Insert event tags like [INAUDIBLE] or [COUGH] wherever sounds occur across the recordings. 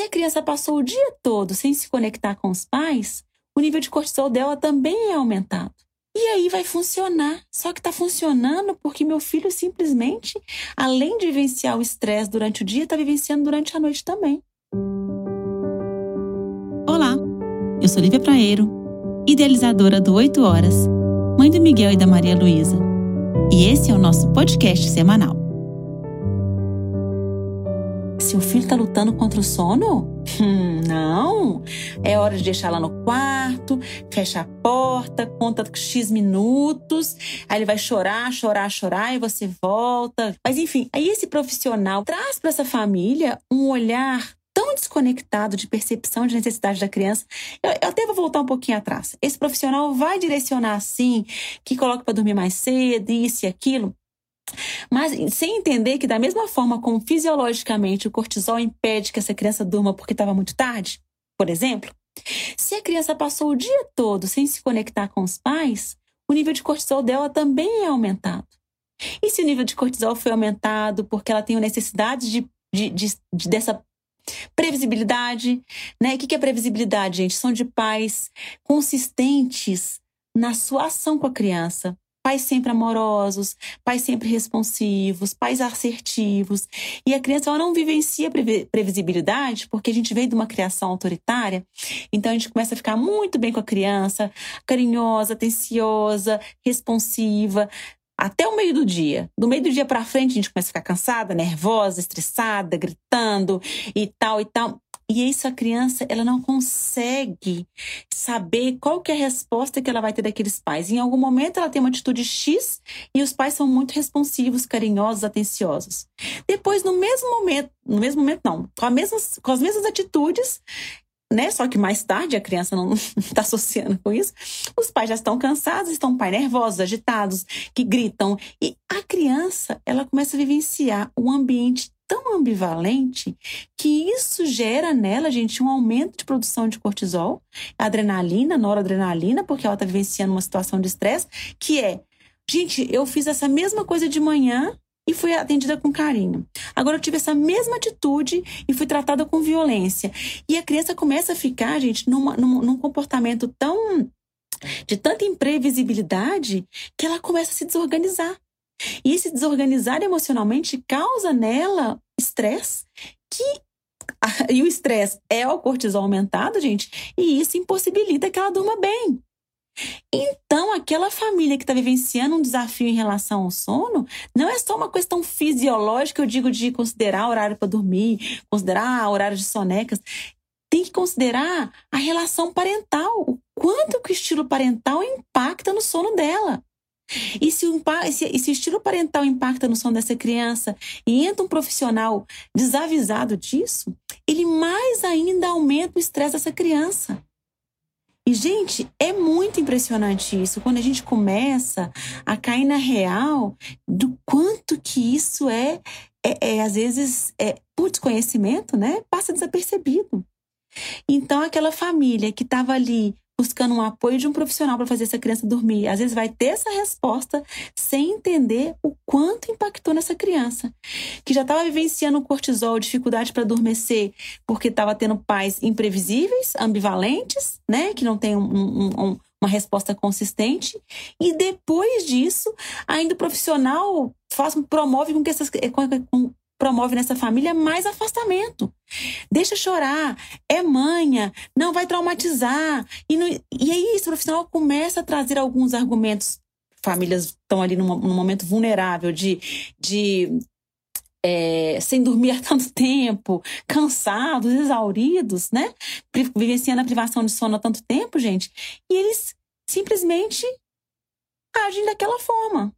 Se a criança passou o dia todo sem se conectar com os pais, o nível de cortisol dela também é aumentado. E aí vai funcionar. Só que está funcionando porque meu filho simplesmente, além de vivenciar o estresse durante o dia, está vivenciando durante a noite também. Olá, eu sou Lívia Praeiro, idealizadora do 8 Horas, mãe do Miguel e da Maria Luísa. E esse é o nosso podcast semanal. Seu filho está lutando contra o sono? Hum, não. É hora de deixar lá no quarto, fecha a porta, conta X minutos, aí ele vai chorar, chorar, chorar e você volta. Mas enfim, aí esse profissional traz para essa família um olhar tão desconectado de percepção de necessidade da criança. Eu, eu, até vou voltar um pouquinho atrás. Esse profissional vai direcionar assim, que coloca para dormir mais cedo, isso e aquilo. Mas sem entender que, da mesma forma como fisiologicamente o cortisol impede que essa criança durma porque estava muito tarde, por exemplo, se a criança passou o dia todo sem se conectar com os pais, o nível de cortisol dela também é aumentado. E se o nível de cortisol foi aumentado porque ela tem necessidade de, de, de, de dessa previsibilidade, né? O que é previsibilidade, gente? São de pais consistentes na sua ação com a criança, pais sempre amorosos, pais sempre responsivos, pais assertivos. E a criança ela não vivencia previsibilidade porque a gente veio de uma criação autoritária. Então a gente começa a ficar muito bem com a criança, carinhosa, atenciosa, responsiva. Até o meio do dia. Do meio do dia para frente, a gente começa a ficar cansada, nervosa, estressada, gritando e tal e tal. E isso a criança, ela não consegue saber qual que é a resposta que ela vai ter daqueles pais. Em algum momento ela tem uma atitude X e os pais são muito responsivos, carinhosos, atenciosos. Depois, no mesmo momento, no mesmo momento não, com, mesmas, com as mesmas atitudes, né? Só que mais tarde a criança não está [LAUGHS] associando com isso. Os pais já estão cansados, estão pai nervosos, agitados, que gritam. E a criança, ela começa a vivenciar um ambiente tão ambivalente que isso gera nela, gente, um aumento de produção de cortisol, adrenalina, noradrenalina, porque ela está vivenciando uma situação de estresse, que é, gente, eu fiz essa mesma coisa de manhã e fui atendida com carinho. Agora eu tive essa mesma atitude e fui tratada com violência. E a criança começa a ficar, gente, numa, num, num comportamento tão de tanta imprevisibilidade que ela começa a se desorganizar. E esse desorganizar emocionalmente causa nela estresse, que e o estresse é o cortisol aumentado, gente, e isso impossibilita que ela durma bem. Então, aquela família que está vivenciando um desafio em relação ao sono, não é só uma questão fisiológica, eu digo de considerar horário para dormir, considerar horário de sonecas. Tem que considerar a relação parental, o quanto que o estilo parental impacta no sono dela. E se, o, se, se o estilo parental impacta no sono dessa criança e entra um profissional desavisado disso, ele mais ainda aumenta o estresse dessa criança. E, gente, é muito impressionante isso. Quando a gente começa a cair na real do quanto que isso é, é, é às vezes, é, por desconhecimento, né? Passa desapercebido. Então, aquela família que estava ali buscando um apoio de um profissional para fazer essa criança dormir. Às vezes vai ter essa resposta sem entender o quanto impactou nessa criança, que já estava vivenciando cortisol, dificuldade para adormecer, porque estava tendo pais imprevisíveis, ambivalentes, né, que não tem um, um, um, uma resposta consistente. E depois disso, ainda o profissional faz, promove com que essas, com, promove nessa família mais afastamento. Deixa chorar, é manha, não vai traumatizar. E, no, e aí esse profissional começa a trazer alguns argumentos. Famílias estão ali num, num momento vulnerável de, de é, sem dormir [LAUGHS] há tanto tempo, cansados, exauridos, né? Vivenciando a privação de sono há tanto tempo, gente. E eles simplesmente agem daquela forma.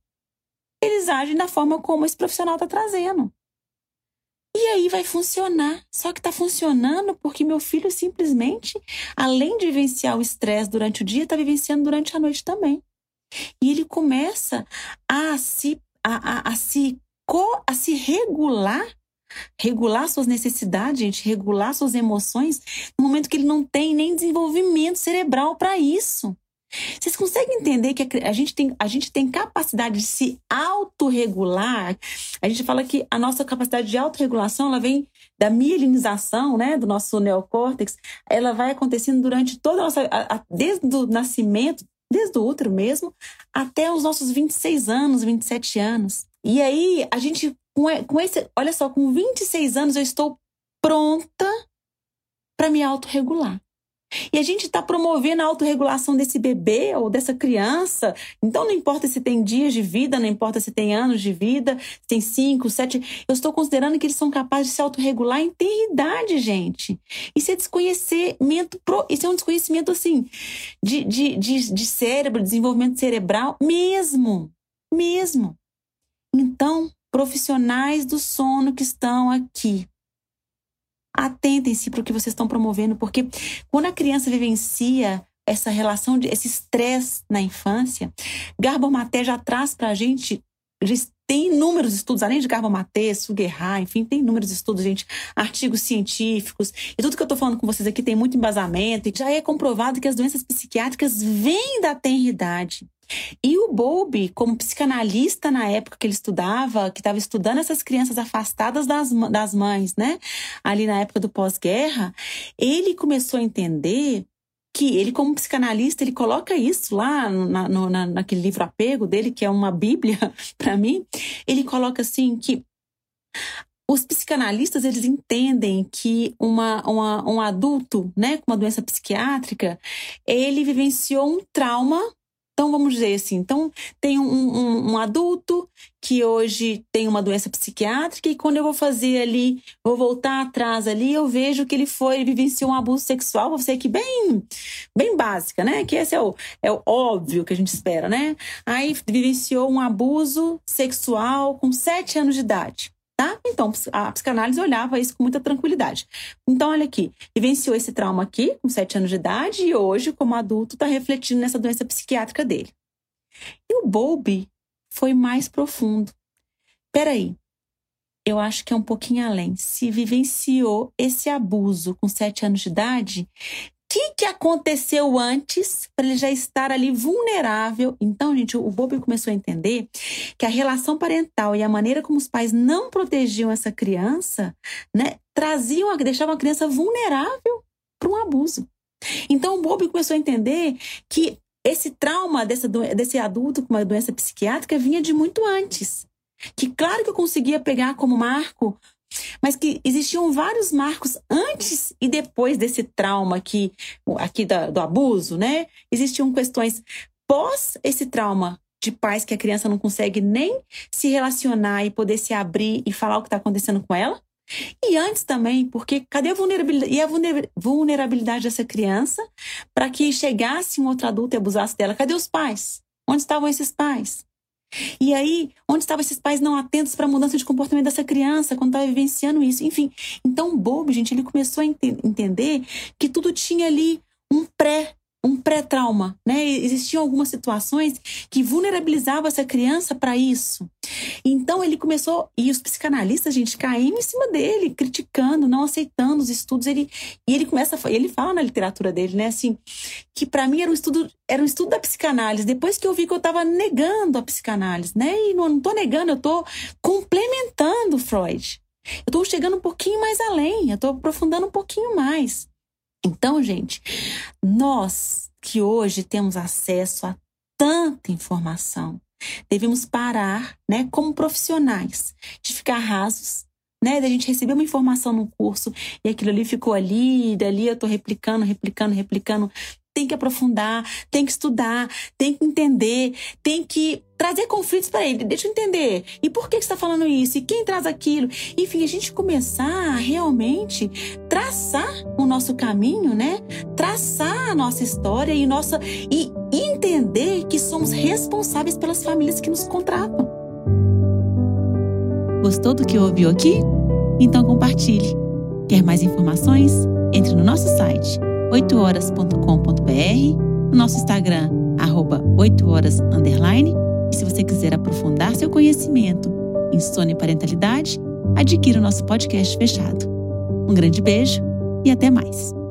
Eles agem da forma como esse profissional está trazendo. E aí vai funcionar. Só que está funcionando porque meu filho simplesmente, além de vivenciar o estresse durante o dia, está vivenciando durante a noite também. E ele começa a se, a, a, a se, co, a se regular regular suas necessidades, gente, regular suas emoções, no momento que ele não tem nem desenvolvimento cerebral para isso. Vocês conseguem entender que a gente tem, a gente tem capacidade de se autorregular? A gente fala que a nossa capacidade de autorregulação ela vem da mielinização, né, do nosso neocórtex, ela vai acontecendo durante toda a nossa, a, a, desde o nascimento, desde o útero mesmo, até os nossos 26 anos, 27 anos. E aí, a gente, com, com esse, olha só, com 26 anos eu estou pronta para me autorregular. E a gente está promovendo a autorregulação desse bebê ou dessa criança. Então, não importa se tem dias de vida, não importa se tem anos de vida, se tem cinco, sete. Eu estou considerando que eles são capazes de se autorregular em ter gente. Isso é desconhecimento, isso é um desconhecimento assim, de, de, de, de cérebro, desenvolvimento cerebral, mesmo. Mesmo. Então, profissionais do sono que estão aqui, atentem-se para o que vocês estão promovendo, porque quando a criança vivencia essa relação, de, esse estresse na infância, Garbomaté já traz para a gente, tem inúmeros estudos, além de Garbomaté, Suguerra, enfim, tem inúmeros estudos, gente, artigos científicos, e tudo que eu estou falando com vocês aqui tem muito embasamento, e já é comprovado que as doenças psiquiátricas vêm da tenridade. E o Bowlby, como psicanalista na época que ele estudava, que estava estudando essas crianças afastadas das, das mães, né? Ali na época do pós-guerra, ele começou a entender que ele, como psicanalista, ele coloca isso lá na, no, na, naquele livro Apego dele, que é uma bíblia [LAUGHS] para mim. Ele coloca assim que os psicanalistas eles entendem que uma, uma, um adulto, né, com uma doença psiquiátrica, ele vivenciou um trauma então, vamos dizer assim: então, tem um, um, um, adulto que hoje tem uma doença psiquiátrica, e quando eu vou fazer ali, vou voltar atrás ali, eu vejo que ele foi, ele vivenciou um abuso sexual, vou ser aqui bem, bem básica, né? Que esse é o, é o óbvio que a gente espera, né? Aí vivenciou um abuso sexual com sete anos de idade. Tá? Então, a psicanálise olhava isso com muita tranquilidade. Então, olha aqui, vivenciou esse trauma aqui, com sete anos de idade, e hoje, como adulto, está refletindo nessa doença psiquiátrica dele. E o Bowlby foi mais profundo. Peraí, eu acho que é um pouquinho além. Se vivenciou esse abuso com sete anos de idade, que, que aconteceu antes para ele já estar ali vulnerável? Então, gente, o Bob começou a entender que a relação parental e a maneira como os pais não protegiam essa criança, né, traziam, deixavam a criança vulnerável para um abuso. Então, o Bob começou a entender que esse trauma dessa, desse adulto com uma doença psiquiátrica vinha de muito antes. Que claro que eu conseguia pegar como marco mas que existiam vários marcos antes e depois desse trauma aqui, aqui da, do abuso, né? Existiam questões pós esse trauma de pais que a criança não consegue nem se relacionar e poder se abrir e falar o que está acontecendo com ela. E antes também, porque cadê a vulnerabilidade, e a vulnerabilidade dessa criança para que chegasse um outro adulto e abusasse dela? Cadê os pais? Onde estavam esses pais? E aí, onde estavam esses pais não atentos para a mudança de comportamento dessa criança quando estava vivenciando isso? Enfim, então o bobo, gente, ele começou a ent entender que tudo tinha ali um pré um pré-trauma, né? Existiam algumas situações que vulnerabilizavam essa criança para isso. Então ele começou e os psicanalistas, gente, caíram em cima dele, criticando, não aceitando os estudos. Ele e ele começa, ele fala na literatura dele, né, assim, que para mim era um estudo, era um estudo da psicanálise. Depois que eu vi que eu estava negando a psicanálise, né? E não, não tô negando, eu tô complementando Freud. Eu estou chegando um pouquinho mais além, eu estou aprofundando um pouquinho mais. Então, gente, nós que hoje temos acesso a tanta informação, devemos parar, né, como profissionais, de ficar rasos, né, da gente receber uma informação no curso e aquilo ali ficou ali, e dali eu tô replicando, replicando, replicando tem que aprofundar, tem que estudar, tem que entender, tem que trazer conflitos para ele. Deixa eu entender. E por que você está falando isso? E quem traz aquilo? Enfim, a gente começar a realmente traçar o nosso caminho, né? Traçar a nossa história e nossa e entender que somos responsáveis pelas famílias que nos contratam. Gostou do que ouviu aqui? Então compartilhe. Quer mais informações? Entre no nosso site 8horas.com.br, no nosso Instagram, arroba 8horas, underline, e se você quiser aprofundar seu conhecimento em sono e parentalidade, adquira o nosso podcast fechado. Um grande beijo e até mais!